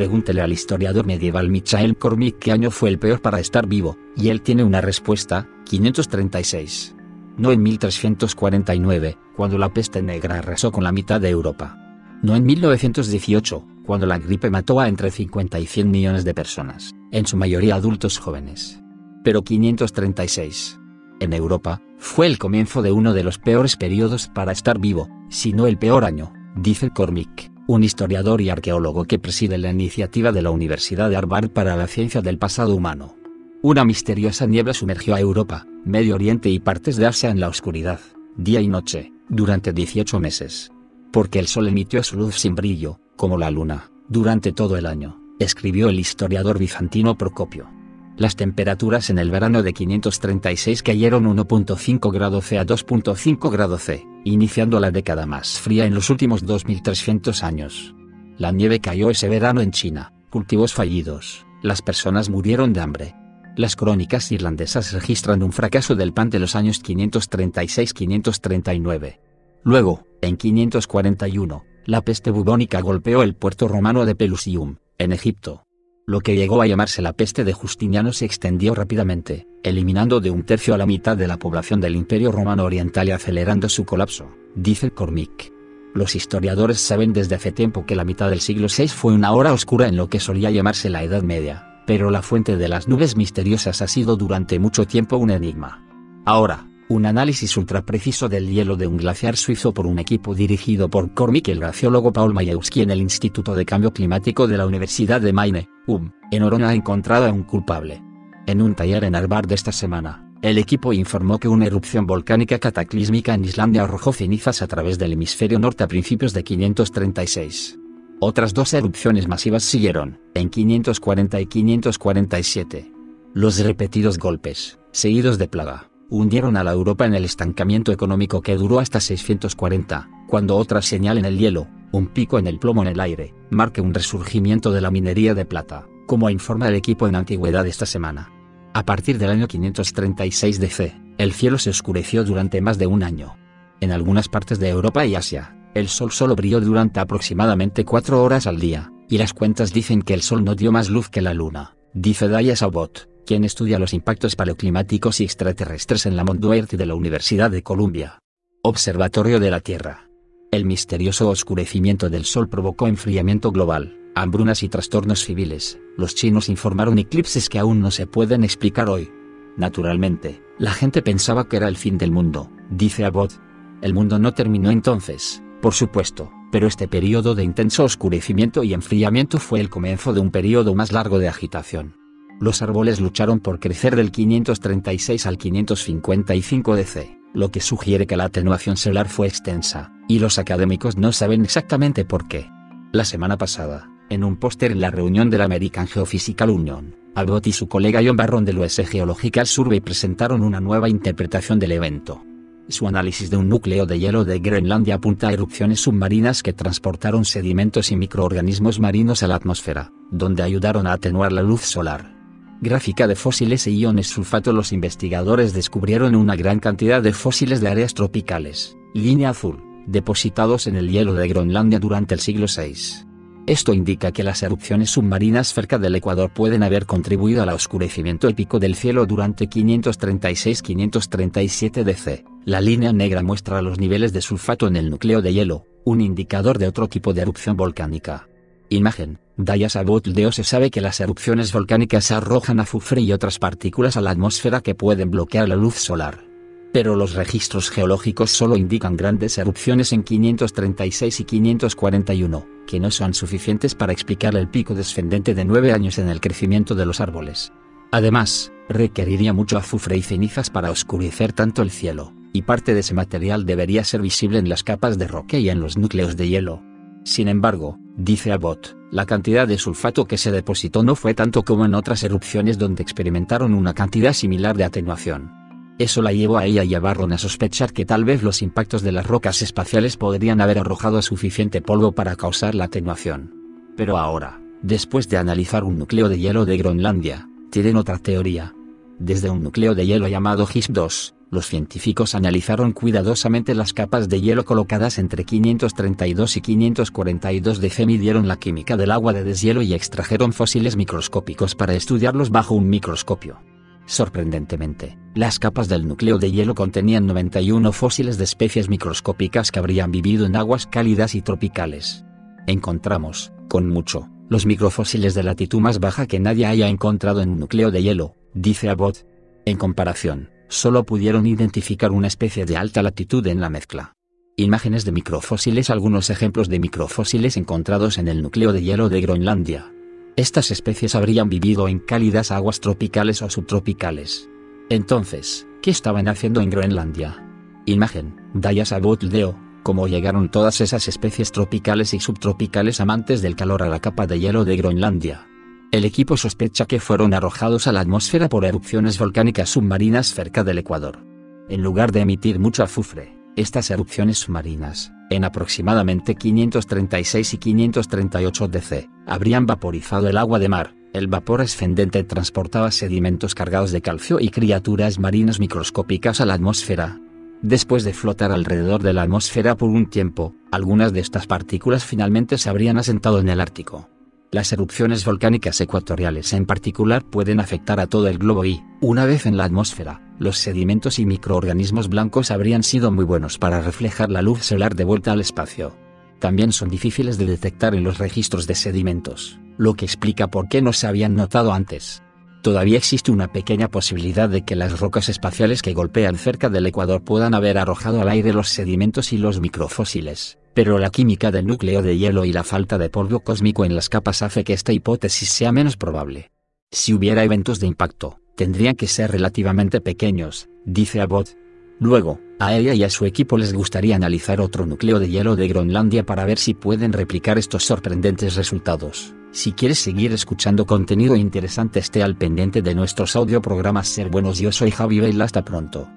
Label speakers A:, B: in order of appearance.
A: Pregúntele al historiador medieval Michael Cormick qué año fue el peor para estar vivo, y él tiene una respuesta, 536. No en 1349, cuando la peste negra arrasó con la mitad de Europa. No en 1918, cuando la gripe mató a entre 50 y 100 millones de personas, en su mayoría adultos jóvenes. Pero 536. En Europa, fue el comienzo de uno de los peores periodos para estar vivo, si no el peor año, dice Cormick un historiador y arqueólogo que preside la iniciativa de la Universidad de Harvard para la ciencia del pasado humano. Una misteriosa niebla sumergió a Europa, Medio Oriente y partes de Asia en la oscuridad, día y noche, durante 18 meses. Porque el sol emitió su luz sin brillo, como la luna, durante todo el año, escribió el historiador bizantino Procopio. Las temperaturas en el verano de 536 cayeron 1.5 grados C a 2.5 grados C, iniciando la década más fría en los últimos 2300 años. La nieve cayó ese verano en China, cultivos fallidos, las personas murieron de hambre. Las crónicas irlandesas registran un fracaso del pan de los años 536-539. Luego, en 541, la peste bubónica golpeó el puerto romano de Pelusium, en Egipto. Lo que llegó a llamarse la peste de Justiniano se extendió rápidamente, eliminando de un tercio a la mitad de la población del Imperio Romano Oriental y acelerando su colapso, dice Cormick. Los historiadores saben desde hace tiempo que la mitad del siglo VI fue una hora oscura en lo que solía llamarse la Edad Media, pero la fuente de las nubes misteriosas ha sido durante mucho tiempo un enigma. Ahora, un análisis ultrapreciso del hielo de un glaciar suizo por un equipo dirigido por Cormick y el glaciólogo Paul Majewski en el Instituto de Cambio Climático de la Universidad de Maine, UM, en Orono ha encontrado a un culpable. En un taller en Harvard esta semana, el equipo informó que una erupción volcánica cataclísmica en Islandia arrojó cenizas a través del hemisferio norte a principios de 536. Otras dos erupciones masivas siguieron, en 540 y 547. Los repetidos golpes, seguidos de plaga, hundieron a la Europa en el estancamiento económico que duró hasta 640, cuando otra señal en el hielo, un pico en el plomo en el aire, marque un resurgimiento de la minería de plata, como informa el equipo en antigüedad esta semana. A partir del año 536 DC, el cielo se oscureció durante más de un año. En algunas partes de Europa y Asia, el sol solo brilló durante aproximadamente cuatro horas al día, y las cuentas dicen que el sol no dio más luz que la luna, dice Daya Sabot, quien estudia los impactos paleoclimáticos y extraterrestres en la Monduerte de la Universidad de Columbia. Observatorio de la Tierra. El misterioso oscurecimiento del sol provocó enfriamiento global, hambrunas y trastornos civiles. Los chinos informaron eclipses que aún no se pueden explicar hoy. Naturalmente, la gente pensaba que era el fin del mundo, dice Abbott. El mundo no terminó entonces, por supuesto, pero este periodo de intenso oscurecimiento y enfriamiento fue el comienzo de un periodo más largo de agitación. Los árboles lucharon por crecer del 536 al 555 DC, lo que sugiere que la atenuación solar fue extensa, y los académicos no saben exactamente por qué. La semana pasada, en un póster en la reunión de la American Geophysical Union, Abbott y su colega John Barron del US Geological Survey presentaron una nueva interpretación del evento. Su análisis de un núcleo de hielo de Groenlandia apunta a erupciones submarinas que transportaron sedimentos y microorganismos marinos a la atmósfera, donde ayudaron a atenuar la luz solar. Gráfica de fósiles e iones sulfato Los investigadores descubrieron una gran cantidad de fósiles de áreas tropicales, línea azul, depositados en el hielo de Groenlandia durante el siglo VI. Esto indica que las erupciones submarinas cerca del Ecuador pueden haber contribuido al oscurecimiento épico del cielo durante 536-537 DC. La línea negra muestra los niveles de sulfato en el núcleo de hielo, un indicador de otro tipo de erupción volcánica. Imagen. Dayas Deo se sabe que las erupciones volcánicas arrojan azufre y otras partículas a la atmósfera que pueden bloquear la luz solar. Pero los registros geológicos solo indican grandes erupciones en 536 y 541, que no son suficientes para explicar el pico descendente de nueve años en el crecimiento de los árboles. Además, requeriría mucho azufre y cenizas para oscurecer tanto el cielo, y parte de ese material debería ser visible en las capas de roca y en los núcleos de hielo. Sin embargo, dice Abbott, la cantidad de sulfato que se depositó no fue tanto como en otras erupciones donde experimentaron una cantidad similar de atenuación. Eso la llevó a ella y a Barron a sospechar que tal vez los impactos de las rocas espaciales podrían haber arrojado suficiente polvo para causar la atenuación. Pero ahora, después de analizar un núcleo de hielo de Groenlandia, tienen otra teoría. Desde un núcleo de hielo llamado HIS-2, los científicos analizaron cuidadosamente las capas de hielo colocadas entre 532 y 542 DC, midieron la química del agua de deshielo y extrajeron fósiles microscópicos para estudiarlos bajo un microscopio. Sorprendentemente, las capas del núcleo de hielo contenían 91 fósiles de especies microscópicas que habrían vivido en aguas cálidas y tropicales. Encontramos, con mucho, los microfósiles de latitud más baja que nadie haya encontrado en núcleo de hielo, dice Abbott. En comparación, solo pudieron identificar una especie de alta latitud en la mezcla. Imágenes de microfósiles Algunos ejemplos de microfósiles encontrados en el núcleo de hielo de Groenlandia. Estas especies habrían vivido en cálidas aguas tropicales o subtropicales. Entonces, ¿qué estaban haciendo en Groenlandia? Imagen, Dayas Deo, cómo llegaron todas esas especies tropicales y subtropicales amantes del calor a la capa de hielo de Groenlandia. El equipo sospecha que fueron arrojados a la atmósfera por erupciones volcánicas submarinas cerca del Ecuador. En lugar de emitir mucho azufre, estas erupciones submarinas, en aproximadamente 536 y 538 DC, habrían vaporizado el agua de mar. El vapor ascendente transportaba sedimentos cargados de calcio y criaturas marinas microscópicas a la atmósfera. Después de flotar alrededor de la atmósfera por un tiempo, algunas de estas partículas finalmente se habrían asentado en el Ártico. Las erupciones volcánicas ecuatoriales en particular pueden afectar a todo el globo y, una vez en la atmósfera, los sedimentos y microorganismos blancos habrían sido muy buenos para reflejar la luz solar de vuelta al espacio. También son difíciles de detectar en los registros de sedimentos, lo que explica por qué no se habían notado antes. Todavía existe una pequeña posibilidad de que las rocas espaciales que golpean cerca del Ecuador puedan haber arrojado al aire los sedimentos y los microfósiles pero la química del núcleo de hielo y la falta de polvo cósmico en las capas hace que esta hipótesis sea menos probable. Si hubiera eventos de impacto, tendrían que ser relativamente pequeños, dice Abbott. Luego, a ella y a su equipo les gustaría analizar otro núcleo de hielo de Groenlandia para ver si pueden replicar estos sorprendentes resultados. Si quieres seguir escuchando contenido interesante esté al pendiente de nuestros audio programas Ser Buenos yo soy Javi Vela hasta pronto.